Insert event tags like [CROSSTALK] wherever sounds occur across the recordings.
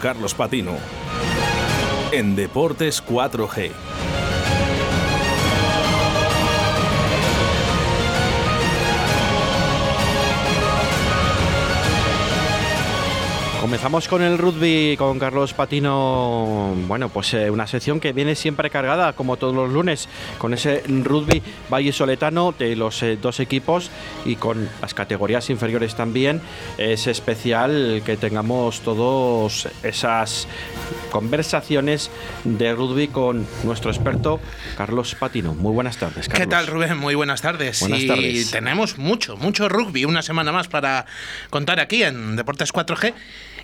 Carlos Patino. En Deportes 4G. Comenzamos con el rugby con Carlos Patino. Bueno, pues eh, una sección que viene siempre cargada, como todos los lunes, con ese rugby vallisoletano de los eh, dos equipos y con las categorías inferiores también. Es especial que tengamos todos esas conversaciones de rugby con nuestro experto Carlos Patino. Muy buenas tardes, Carlos. ¿Qué tal, Rubén? Muy buenas tardes. Buenas y tenemos mucho, mucho rugby, una semana más para contar aquí en Deportes 4G.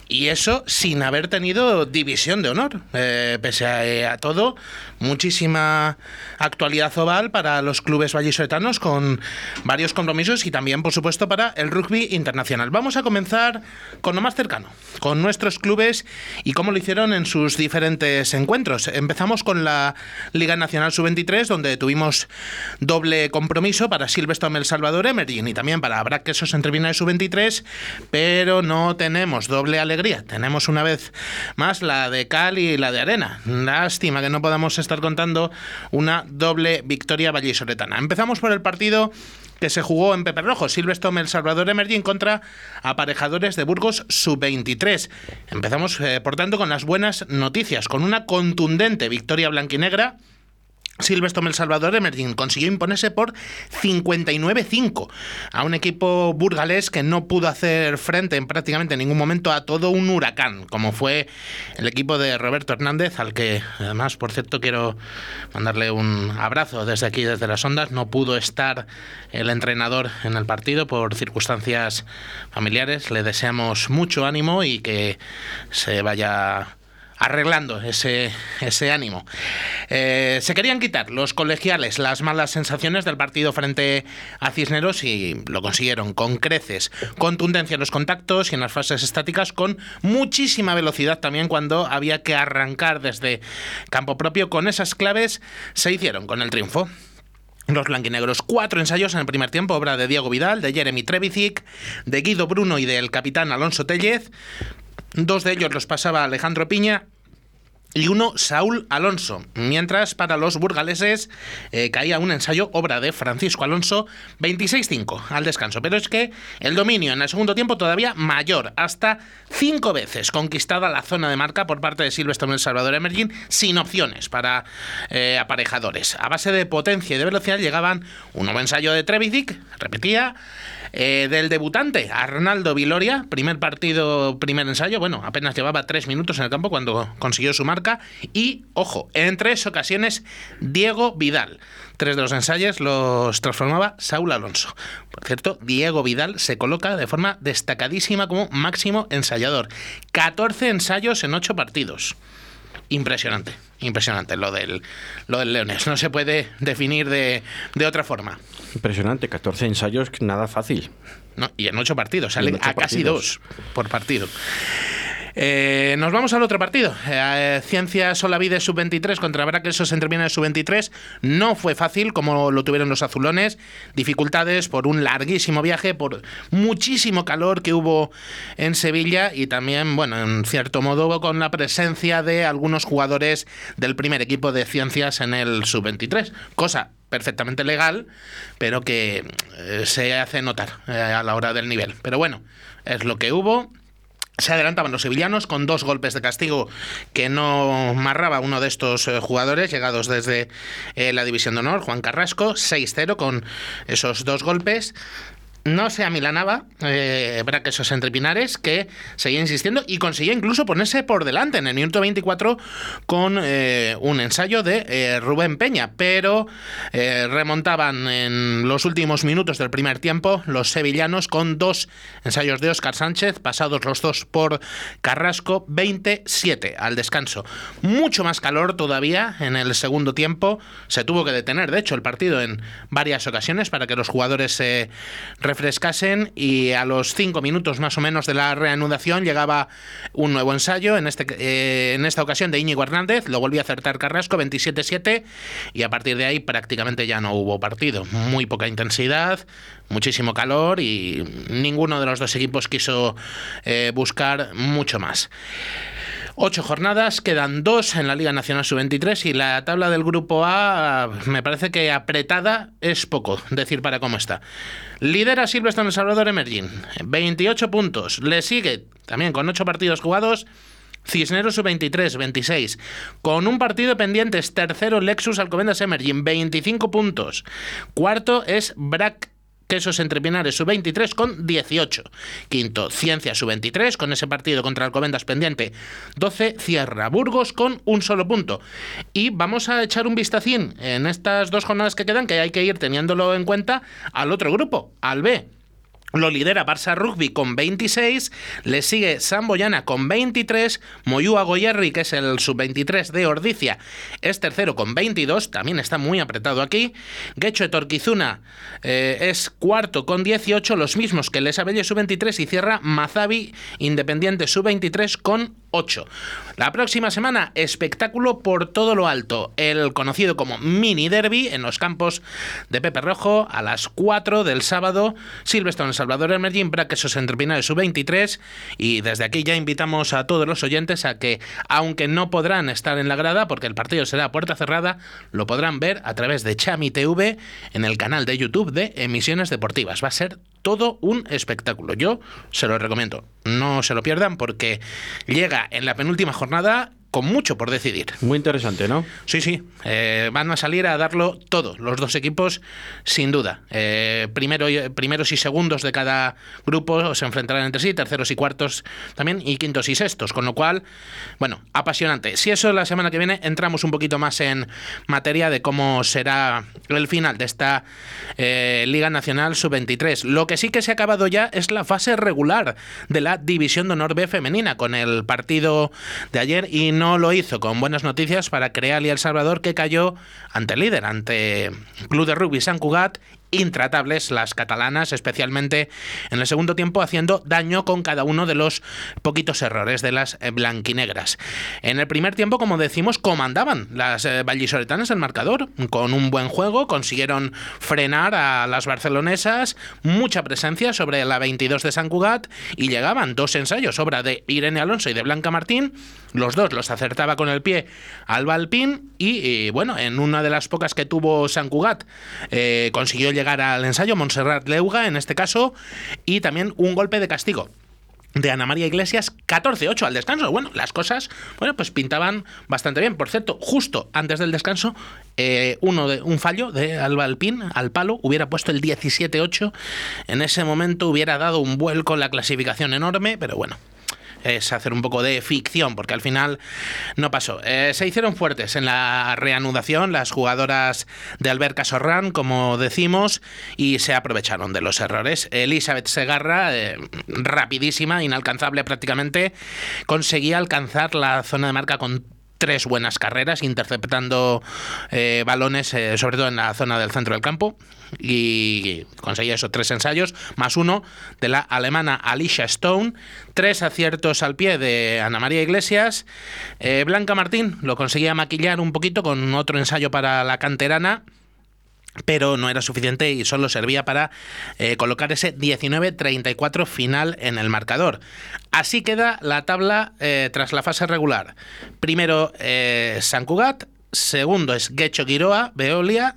Y eso sin haber tenido división de honor. Eh, pese a, eh, a, todo, muchísima actualidad oval para los clubes vallisoletanos con varios compromisos y también, por supuesto, para el rugby internacional. Vamos a comenzar con lo más cercano, con nuestros clubes y cómo lo hicieron en sus diferentes encuentros. Empezamos con la Liga Nacional Sub-23, donde tuvimos doble compromiso para Silverstone El Salvador Emerging y también para Braquesos Entrevina de Sub-23, pero no tenemos doble alegría tenemos una vez más la de cal y la de arena. Lástima que no podamos estar contando una doble victoria vallisoletana. Empezamos por el partido que se jugó en Pepe Rojo, Silverstone El Salvador Emerging contra aparejadores de Burgos Sub-23. Empezamos, eh, por tanto, con las buenas noticias, con una contundente victoria blanquinegra Silvestre El Salvador Emerging consiguió imponerse por 59-5 a un equipo burgalés que no pudo hacer frente en prácticamente ningún momento a todo un huracán, como fue el equipo de Roberto Hernández, al que además, por cierto, quiero mandarle un abrazo desde aquí, desde las ondas. No pudo estar el entrenador en el partido por circunstancias familiares. Le deseamos mucho ánimo y que se vaya arreglando ese, ese ánimo. Eh, se querían quitar los colegiales las malas sensaciones del partido frente a Cisneros y lo consiguieron con creces, contundencia en los contactos y en las fases estáticas, con muchísima velocidad también cuando había que arrancar desde campo propio. Con esas claves se hicieron con el triunfo. Los blanquinegros, cuatro ensayos en el primer tiempo, obra de Diego Vidal, de Jeremy Trevicic, de Guido Bruno y del capitán Alonso Tellez. Dos de ellos los pasaba Alejandro Piña y uno Saúl Alonso. Mientras para los burgaleses eh, caía un ensayo, obra de Francisco Alonso, 26-5 al descanso. Pero es que el dominio en el segundo tiempo todavía mayor, hasta cinco veces conquistada la zona de marca por parte de Silvestre El Salvador Emerging, sin opciones para eh, aparejadores. A base de potencia y de velocidad llegaban un nuevo ensayo de Trevisic, repetía, eh, del debutante, Arnaldo Viloria, primer partido, primer ensayo, bueno, apenas llevaba tres minutos en el campo cuando consiguió su marca. Y, ojo, en tres ocasiones, Diego Vidal. Tres de los ensayos los transformaba Saúl Alonso. Por cierto, Diego Vidal se coloca de forma destacadísima como máximo ensayador. 14 ensayos en ocho partidos. Impresionante, impresionante lo del, lo del Leones. No se puede definir de, de otra forma. Impresionante, 14 ensayos, nada fácil. No, y en ocho partidos, salen a casi dos por partido. Eh, nos vamos al otro partido. Eh, Ciencias Olavide sub-23 contra Braquesos de sub-23. No fue fácil como lo tuvieron los azulones. Dificultades por un larguísimo viaje, por muchísimo calor que hubo en Sevilla y también, bueno, en cierto modo con la presencia de algunos jugadores del primer equipo de Ciencias en el sub-23. Cosa perfectamente legal, pero que eh, se hace notar eh, a la hora del nivel. Pero bueno, es lo que hubo. Se adelantaban los sevillanos con dos golpes de castigo que no marraba uno de estos eh, jugadores llegados desde la División de Honor, Juan Carrasco, 6-0 con esos dos golpes no se amilanaba eh, esos entre Pinares, que seguía insistiendo y conseguía incluso ponerse por delante en el minuto 24 con eh, un ensayo de eh, Rubén Peña, pero eh, remontaban en los últimos minutos del primer tiempo los sevillanos con dos ensayos de Óscar Sánchez, pasados los dos por Carrasco, 27 al descanso. Mucho más calor todavía en el segundo tiempo, se tuvo que detener, de hecho, el partido en varias ocasiones para que los jugadores se y a los cinco minutos más o menos de la reanudación llegaba un nuevo ensayo, en, este, eh, en esta ocasión de Íñigo Hernández, lo volvió a acertar Carrasco, 27-7, y a partir de ahí prácticamente ya no hubo partido. Muy poca intensidad, muchísimo calor y ninguno de los dos equipos quiso eh, buscar mucho más. Ocho jornadas, quedan dos en la Liga Nacional Sub-23 y la tabla del Grupo A me parece que apretada es poco decir para cómo está. Lidera Silvestre El Salvador Emerging, 28 puntos. Le sigue también con ocho partidos jugados. Cisneros sub-23, 26. Con un partido pendiente tercero Lexus Alcobendas Emerging, 25 puntos. Cuarto es Brack Quesos Entre Pinares sub-23 con 18. Quinto, Ciencia sub-23 con ese partido contra Alcobendas pendiente. 12, Cierra Burgos con un solo punto. Y vamos a echar un vistacín en estas dos jornadas que quedan, que hay que ir teniéndolo en cuenta, al otro grupo, al B. Lo lidera Barça Rugby con 26, le sigue Samboyana con 23, Moyúa Goyerri, que es el sub-23 de Ordicia, es tercero con 22, también está muy apretado aquí. Guecho de Torquizuna eh, es cuarto con 18, los mismos que Les Abelle sub-23 y cierra Mazabi Independiente sub-23 con 8. La próxima semana, espectáculo por todo lo alto. El conocido como mini derby en los campos de Pepe Rojo a las 4 del sábado. Silverstone Salvador Emerging, Braquesos de sub-23. Y desde aquí ya invitamos a todos los oyentes a que, aunque no podrán estar en la grada, porque el partido será a puerta cerrada, lo podrán ver a través de Chami TV en el canal de YouTube de Emisiones Deportivas. Va a ser todo un espectáculo. Yo se lo recomiendo. No se lo pierdan porque llega en la penúltima jornada con mucho por decidir. Muy interesante, ¿no? Sí, sí. Eh, van a salir a darlo todo, los dos equipos, sin duda. Eh, primero, primeros y segundos de cada grupo se enfrentarán entre sí, terceros y cuartos también, y quintos y sextos. Con lo cual, bueno, apasionante. Si eso la semana que viene entramos un poquito más en materia de cómo será el final de esta eh, Liga Nacional Sub-23. Lo que sí que se ha acabado ya es la fase regular de la División de Honor B femenina, con el partido de ayer y no no lo hizo con buenas noticias para Creal y El Salvador, que cayó ante el líder, ante Club de Rugby San Cugat intratables las catalanas, especialmente en el segundo tiempo, haciendo daño con cada uno de los poquitos errores de las eh, blanquinegras. En el primer tiempo, como decimos, comandaban las eh, vallisoletanas el marcador, con un buen juego, consiguieron frenar a las barcelonesas, mucha presencia sobre la 22 de San Cugat y llegaban dos ensayos, obra de Irene Alonso y de Blanca Martín, los dos los acertaba con el pie Alba Alpín y, bueno, en una de las pocas que tuvo San Cugat eh, consiguió llegar al ensayo, Montserrat Leuga en este caso, y también un golpe de castigo de Ana María Iglesias, 14-8 al descanso. Bueno, las cosas, bueno, pues pintaban bastante bien. Por cierto, justo antes del descanso, eh, uno de, un fallo de Alba Alpín al palo hubiera puesto el 17-8. En ese momento hubiera dado un vuelco en la clasificación enorme, pero bueno, es hacer un poco de ficción, porque al final no pasó. Eh, se hicieron fuertes en la reanudación las jugadoras de Alberca Sorran, como decimos, y se aprovecharon de los errores. Elizabeth Segarra, eh, rapidísima, inalcanzable prácticamente, conseguía alcanzar la zona de marca con tres buenas carreras interceptando eh, balones, sobre todo en la zona del centro del campo y conseguía esos tres ensayos, más uno de la alemana Alicia Stone, tres aciertos al pie de Ana María Iglesias, eh, Blanca Martín lo conseguía maquillar un poquito con otro ensayo para la canterana, pero no era suficiente y solo servía para eh, colocar ese 19-34 final en el marcador. Así queda la tabla eh, tras la fase regular. Primero San Cugat, segundo es Guecho Giroa, Veolia,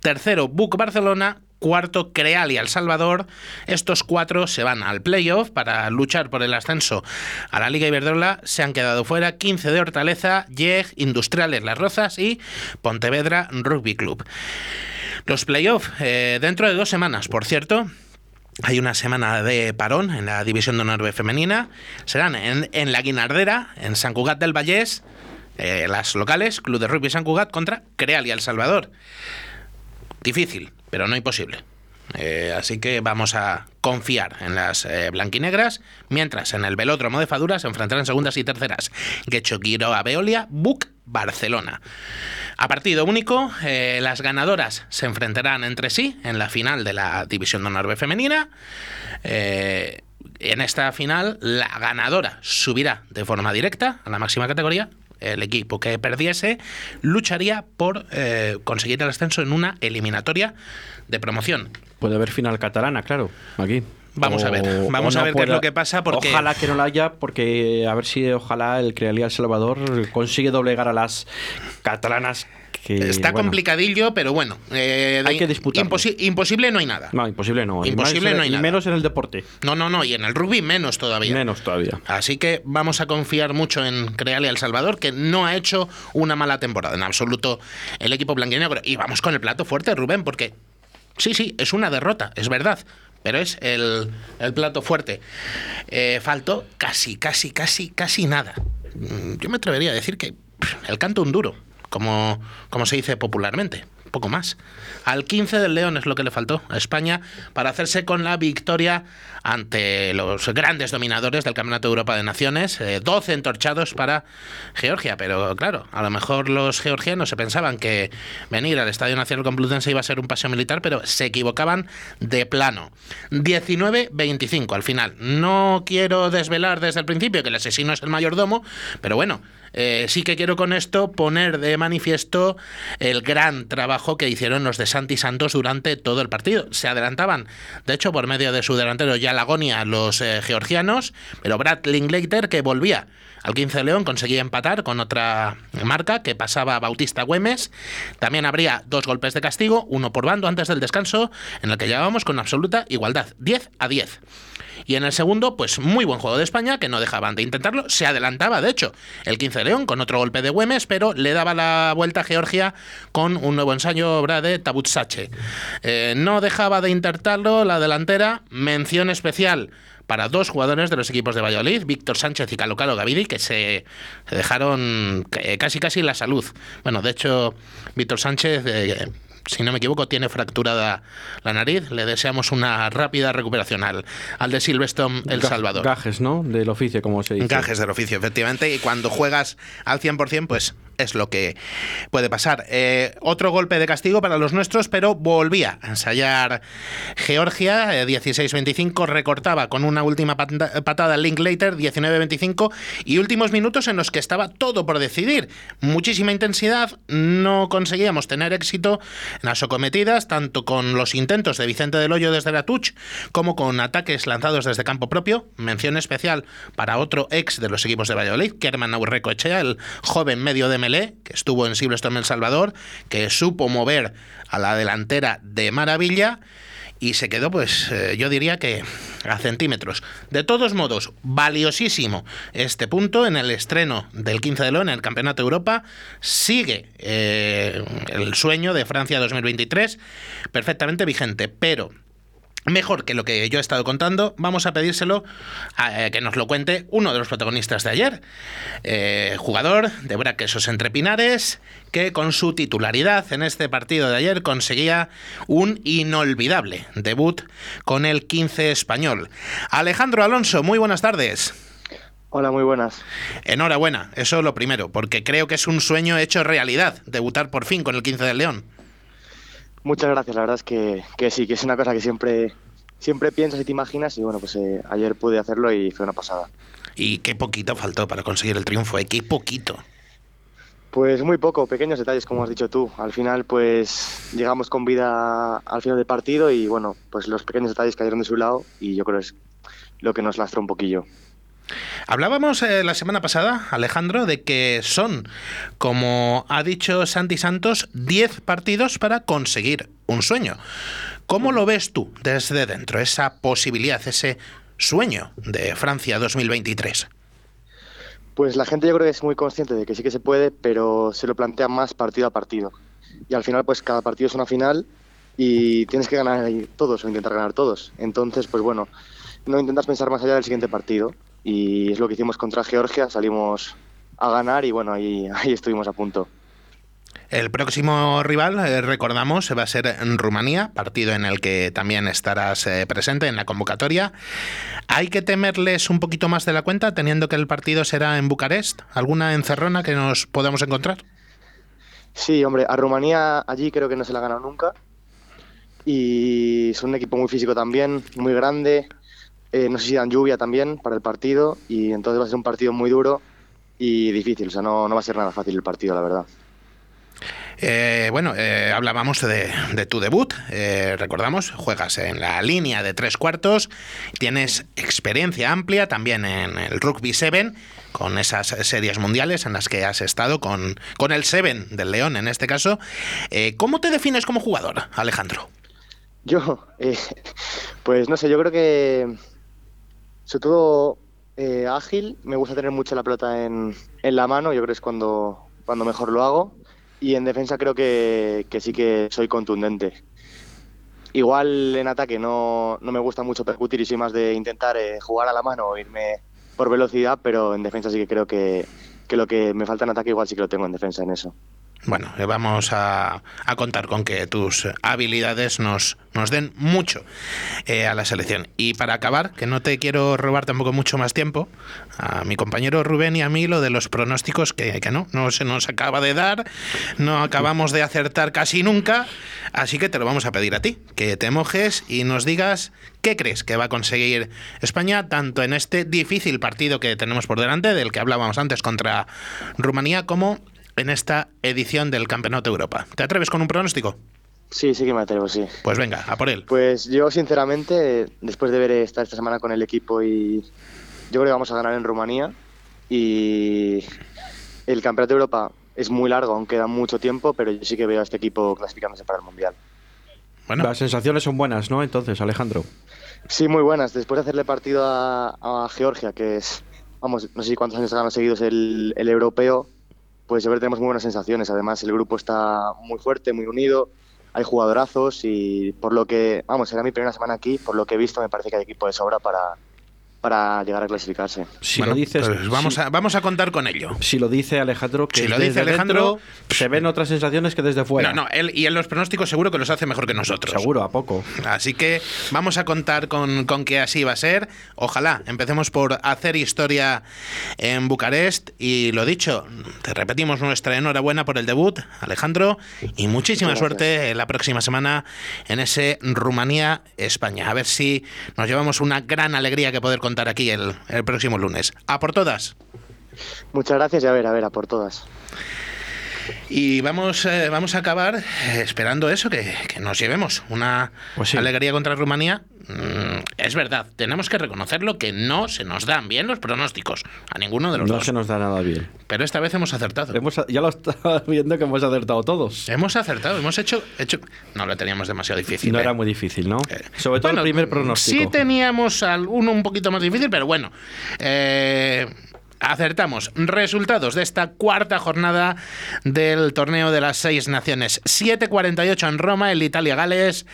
tercero Buc Barcelona, cuarto Creal y El Salvador. Estos cuatro se van al playoff para luchar por el ascenso a la Liga Iberdrola. Se han quedado fuera 15 de Hortaleza, YEG, Industriales Las Rozas y Pontevedra Rugby Club. Los playoffs eh, dentro de dos semanas, por cierto. Hay una semana de parón en la División de Honor Femenina. Serán en, en la Guinardera, en San Cugat del Vallés, eh, las locales, Club de Rugby San Cugat contra Creal y El Salvador. Difícil, pero no imposible. Eh, así que vamos a confiar en las eh, blanquinegras, mientras en el velódromo de Fadura se enfrentarán segundas y terceras Guecho a Beolia, Buc Barcelona. A partido único, eh, las ganadoras se enfrentarán entre sí en la final de la División de Honor B femenina. Eh, en esta final, la ganadora subirá de forma directa a la máxima categoría. El equipo que perdiese lucharía por eh, conseguir el ascenso en una eliminatoria de promoción. Puede haber final catalana, claro, aquí. Vamos a ver, vamos a ver qué es lo que pasa porque ojalá que no la haya porque a ver si ojalá el Crealía El Salvador consigue doblegar a las catalanas que, Está bueno, complicadillo, pero bueno. eh, Hay que disputarlo. imposi- imposible no hay nada. No, imposible no. Imposible no hay nada. menos en el deporte. No, no, no. Y en el rugby menos todavía. Menos todavía. Así que vamos a confiar mucho en Crealia El Salvador, que no ha hecho una mala temporada en absoluto el equipo blanquinegro. Y vamos con el plato fuerte, Rubén, porque sí, sí, es una derrota, es verdad. Pero es el, el plato fuerte. Eh, faltó casi, casi, casi, casi nada. Mm, Yo me atrevería a decir que pff, el canto un duro, como, como se dice popularmente. Poco más. Al 15 del León es lo que le faltó a España para hacerse con la victoria ante los grandes dominadores del Campeonato de Europa de Naciones. eh, 12 entorchados para Georgia. Pero claro, a lo mejor los georgianos se pensaban que venir al Estadio Nacional Complutense iba a ser un paseo militar, pero se equivocaban de plano. 19-25 al final. No quiero desvelar desde el principio que el asesino es el mayordomo, pero bueno, eh, sí que quiero con esto poner de manifiesto el gran trabajo que hicieron los de Santi Santos durante todo el partido. Se adelantaban, de hecho, por medio de su delantero Yalagonia, los eh, georgianos, pero Brad Linklater, que volvía al 15 de León, conseguía empatar con otra marca que pasaba a Bautista Güemes. También habría dos golpes de castigo, uno por bando antes del descanso, en el que llegábamos con absoluta igualdad, 10 a 10. Y en el segundo, pues muy buen juego de España, que no dejaban de intentarlo. Se adelantaba, de hecho, el 15 de León con otro golpe de Güemes, pero le daba la vuelta a Georgia con un nuevo ensayo obra de Tabutsache. Eh, no dejaba de intentarlo la delantera. Mención especial para dos jugadores de los equipos de Valladolid, Víctor Sánchez y Calo Calo Gavidi, que se, se dejaron eh, casi casi la salud. Bueno, de hecho, Víctor Sánchez... eh, si no me equivoco, tiene fracturada la nariz. Le deseamos una rápida recuperación al, al de Silverstone El Salvador. Gajes, ¿no? Del oficio, como se dice. Gajes del oficio, efectivamente. Y cuando juegas al 100%, pues es lo que puede pasar. Eh, otro golpe de castigo para los nuestros, pero volvía a ensayar Georgia. eh, 16-25 recortaba con una última pata- patada Linklater, 19-25. Y últimos minutos en los que estaba todo por decidir. Muchísima intensidad. No conseguíamos tener éxito en las acometidas, tanto con los intentos de Vicente del Hoyo desde la touch, como con ataques lanzados desde campo propio. Mención especial para otro ex de los equipos de Valladolid, Kerman Aurreco Echea, el joven medio de Que estuvo en Silverstone El Salvador, que supo mover a la delantera de maravilla y se quedó, pues eh, yo diría que a centímetros. De todos modos, valiosísimo este punto en el estreno del 15 de León en el Campeonato de Europa. Sigue eh, el sueño de Francia 2023 perfectamente vigente, pero mejor que lo que yo he estado contando, vamos a pedírselo a eh, que nos lo cuente uno de los protagonistas de ayer, eh, jugador de Braquesos entre Pinares, que con su titularidad en este partido de ayer conseguía un inolvidable debut con el 15 español. Alejandro Alonso, muy buenas tardes. Hola, muy buenas. Enhorabuena, eso lo primero, porque creo que es un sueño hecho realidad, debutar por fin con el 15 del León. Muchas gracias, la verdad es que, que sí, que es una cosa que siempre, siempre piensas y te imaginas y bueno, pues eh, ayer pude hacerlo y fue una pasada. Y qué poquito faltó para conseguir el triunfo, ¿eh? qué poquito. Pues muy poco, pequeños detalles como has dicho tú. Al final pues llegamos con vida al final del partido y bueno, pues los pequeños detalles cayeron de su lado y yo creo que es lo que nos lastró un poquillo. Hablábamos eh, la semana pasada, Alejandro, de que son, como ha dicho Santi Santos, 10 partidos para conseguir un sueño. ¿Cómo lo ves tú desde dentro, esa posibilidad, ese sueño de Francia 2023? Pues la gente yo creo que es muy consciente de que sí que se puede, pero se lo plantea más partido a partido. Y al final pues cada partido es una final y tienes que ganar todos o intentar ganar todos. Entonces pues bueno, no intentas pensar más allá del siguiente partido y es lo que hicimos contra Georgia, salimos a ganar y bueno, ahí, [LAUGHS] ahí estuvimos a punto. El próximo rival, eh, recordamos, va a ser en Rumanía, partido en el que también estarás eh, presente en la convocatoria. ¿Hay que temerles un poquito más de la cuenta, teniendo que el partido será en Bucarest? ¿Alguna encerrona que nos podamos encontrar? Sí, hombre, a Rumanía allí creo que no se la ha ganado nunca. Y son un equipo muy físico también, muy grande. Eh, no sé si dan lluvia también para el partido. Y entonces va a ser un partido muy duro y difícil. O sea, no, no va a ser nada fácil el partido, la verdad. Eh, bueno, eh, hablábamos de, de, tu debut. Eh, recordamos, juegas en la línea de tres cuartos, tienes experiencia amplia también en el Rugby 7, con esas series mundiales en las que has estado con, con el 7 del León en este caso. ¿Cómo te defines como jugador, Alejandro? Yo, pues no sé, yo creo que sobre todo eh, ágil, me gusta tener mucho la pelota en, en la mano, yo creo que es cuando, cuando mejor lo hago. Y en defensa creo que, que sí que soy contundente. Igual en ataque no, no, me gusta mucho percutir y soy más de intentar eh, jugar a la mano o irme por velocidad, pero en defensa sí que creo que, que lo que me falta en ataque igual sí que lo tengo en defensa en eso. Bueno, vamos a, a, contar con que tus habilidades nos, nos den mucho eh, a la selección. Y para acabar, que no te quiero robar tampoco mucho más tiempo, a mi compañero Rubén y a mí lo de los pronósticos que, que no, no se nos acaba de dar, no acabamos de acertar casi nunca, así que te lo vamos a pedir a ti, que te mojes y nos digas qué crees que va a conseguir España, tanto en este difícil partido que tenemos por delante, del que hablábamos antes contra Rumanía, como en esta edición del Campeonato de Europa. ¿Te atreves con un pronóstico? Sí, sí que me atrevo, sí. Pues venga, a por él. Pues yo, sinceramente, después de ver estar esta semana con el equipo y yo creo que vamos a ganar en Rumanía y el Campeonato de Europa es muy largo, aún queda mucho tiempo, pero yo sí que veo a este equipo clasificándose para el Mundial. Bueno. Las sensaciones son buenas, ¿no? Entonces, Alejandro. Sí, muy buenas. Después de hacerle partido a, a Georgia, que es, vamos, no sé cuántos años han seguidos el, el europeo, pues que tenemos muy buenas sensaciones. Además, el grupo está muy fuerte, muy unido, hay jugadorazos y por lo que, vamos, será mi primera semana aquí, por lo que he visto me parece que hay equipo de sobra para, para llegar a clasificarse. Si bueno, lo dices, pues vamos, si, a, vamos a contar con ello. Si lo dice Alejandro, que si lo dice Alejandro, dentro, se ven otras sensaciones que desde fuera. No, no, él y en los pronósticos seguro que los hace mejor que nosotros. Seguro, a poco. Así que vamos a contar con, con que así va a ser. Ojalá empecemos por hacer historia en Bucarest. Y lo dicho, te repetimos nuestra enhorabuena por el debut, Alejandro, y muchísima suerte la próxima semana en ese Rumanía-España. A ver si nos llevamos una gran alegría que poder contar aquí el, el, próximo lunes. A por todas. Muchas gracias y a ver, a ver, a por todas. Y vamos, eh, vamos a acabar eh, esperando eso, que, que nos llevemos una pues sí. alegría contra Rumanía. Mm, es verdad, tenemos que reconocerlo que no se nos dan bien los pronósticos a ninguno de los no dos. No se nos da nada bien. Pero esta vez hemos acertado. Hemos, ya lo estaba [LAUGHS] viendo que hemos acertado todos. Hemos acertado, hemos hecho, hecho... No lo teníamos demasiado difícil. No eh. era muy difícil, ¿no? Eh, Sobre todo bueno, el primer pronóstico. Sí teníamos uno un poquito más difícil, pero bueno. Eh, acertamos resultados de esta cuarta jornada del torneo de las seis naciones. 7.48 en Roma, el Italia-Gales.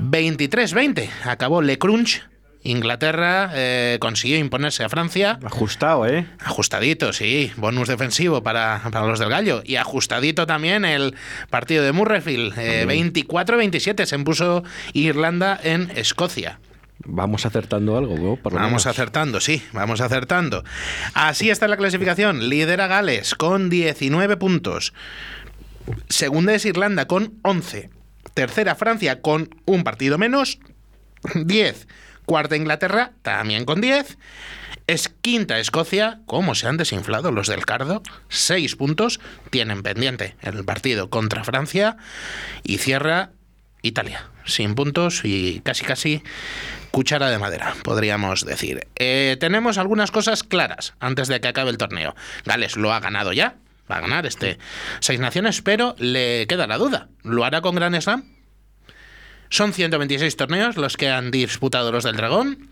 23-20. Acabó Le Crunch. Inglaterra eh, consiguió imponerse a Francia. Ajustado, ¿eh? Ajustadito, sí. Bonus defensivo para, para los del Gallo. Y ajustadito también el partido de Murrayfield. Eh, 24-27 se impuso Irlanda en Escocia. Vamos acertando algo, ¿no? Por vamos menos. acertando, sí, vamos acertando. Así está la clasificación. Lidera Gales con 19 puntos. Segunda es Irlanda con 11. Tercera Francia con un partido menos. 10. Cuarta Inglaterra también con 10. Es quinta Escocia, ¿cómo se han desinflado los del Cardo? Seis puntos, tienen pendiente el partido contra Francia y cierra Italia, sin puntos y casi casi cuchara de madera, podríamos decir. Eh, tenemos algunas cosas claras antes de que acabe el torneo. Gales lo ha ganado ya, va a ganar este Seis Naciones, pero le queda la duda. ¿Lo hará con Gran Slam? Son 126 torneos los que han disputado los del Dragón.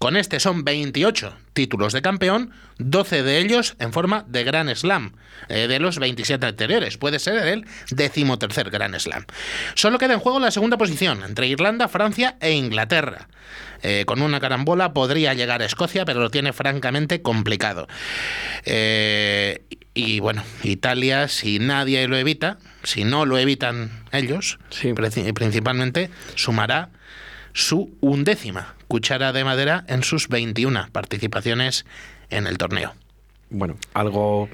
Con este son 28 títulos de campeón, 12 de ellos en forma de Gran Slam, eh, de los 27 anteriores. Puede ser el decimotercer Gran Slam. Solo queda en juego la segunda posición entre Irlanda, Francia e Inglaterra. Eh, con una carambola podría llegar a Escocia, pero lo tiene francamente complicado. Eh, y bueno, Italia, si nadie lo evita, si no lo evitan ellos, sí. principalmente, sumará su undécima cuchara de madera en sus 21 participaciones en el torneo. bueno, algo,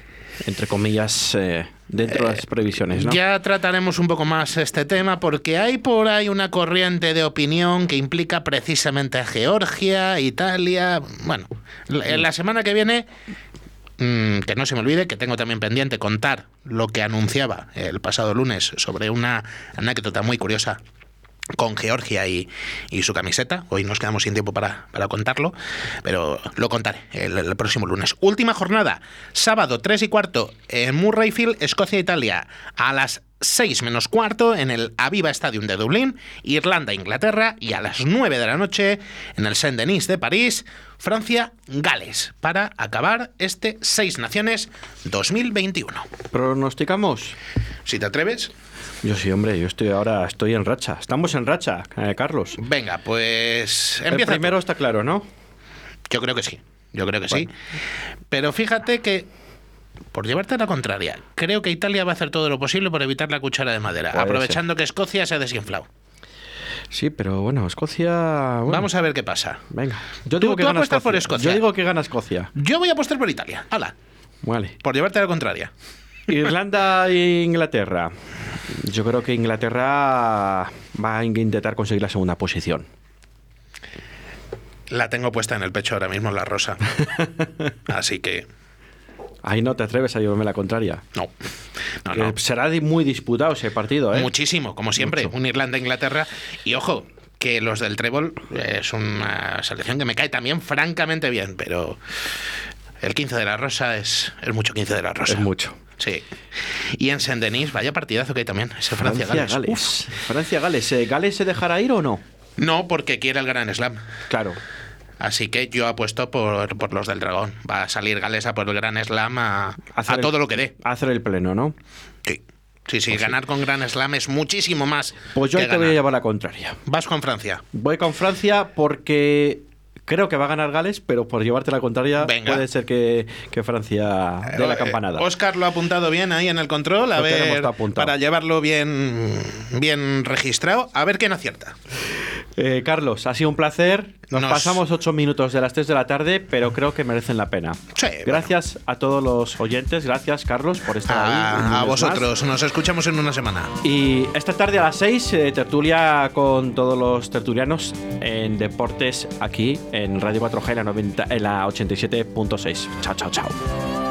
entre comillas, eh, dentro de las previsiones, ¿no? Ya trataremos un poco más este tema porque hay por ahí una corriente de opinión que implica precisamente a Georgia, Italia. Bueno, en la semana que viene, mm, que no se me olvide, que tengo también pendiente contar lo que anunciaba el pasado lunes sobre una anécdota muy curiosa con Georgia y, y, su camiseta. Hoy nos quedamos sin tiempo para, para contarlo, pero lo contaré el, el, próximo lunes. Última jornada, sábado 3 y cuarto en Murrayfield, Escocia-Italia, a las 6 menos cuarto en el Aviva Stadium de Dublín, Irlanda-Inglaterra, y a las 9 de la noche en el Saint-Denis de París, Francia-Gales, para acabar este Seis Naciones 2021. ¿Pronosticamos? Si te atreves. Yo sí, hombre, yo estoy ahora, estoy en racha. Estamos en racha, eh, Carlos. Venga, pues empieza. El primero está claro, ¿no? Yo creo que sí, yo creo que bueno. sí. Pero fíjate que, por llevarte a la contraria, creo que Italia va a hacer todo lo posible por evitar la cuchara de madera, Puede aprovechando ser. que Escocia se ha desinflado. Sí, pero bueno, Escocia. Bueno. Vamos a ver qué pasa. Venga, yo ¿Tú, digo que tú gana Escocia. por Escocia? Yo digo que gana Escocia. Yo voy a apostar por Italia. ¡Hala! Vale. Por llevarte a la contraria. Irlanda e Inglaterra. Yo creo que Inglaterra va a intentar conseguir la segunda posición. La tengo puesta en el pecho ahora mismo, la rosa. [LAUGHS] Así que. Ahí no te atreves a llevarme la contraria. No. No, Que no. Será muy disputado ese partido, ¿eh? Muchísimo, como siempre. Mucho. Un Irlanda-Inglaterra. Y ojo, que los del Trébol eh, es una selección que me cae también francamente bien, pero. El 15 de la Rosa es, es mucho 15 de la Rosa. Es mucho. Sí. Y en Saint-Denis, vaya partidazo que hay también. Ese Francia-Gales. Francia-Gales. Eh, ¿Gales se dejará ir o no? No, porque quiere el Gran Slam. Claro. Así que yo apuesto por, por los del Dragón. Va a salir Gales a por el Gran Slam a, a el- todo lo que dé. Hacer el pleno, ¿no? Sí. Sí, sí, ganar con Gran Slam es muchísimo más. Pues yo que te voy a llevar la contraria. Vas con Francia. Voy con Francia porque creo que va a ganar Gales, pero por llevarte la contraria Venga. puede ser que, que Francia dé la campanada. Oscar lo ha apuntado bien ahí en el control, a Lo ver, para llevarlo bien, bien registrado, a ver quién acierta. Eh, Carlos, ha sido un placer. Nos, Nos- pasamos ocho minutos de las 3 de la tarde, pero creo que merecen la pena. Sí, gracias a todos los oyentes, gracias Carlos por estar ahí. A, a lunes más. vosotros, nos escuchamos en una semana. Y esta tarde a las 6, eh, tertulia con todos los tertulianos en deportes aquí en Radio 4G en la, 90 en la 87.6. Chao, chao, chao.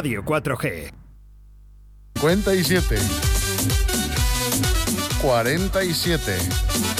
Radio 4G. 57. 47.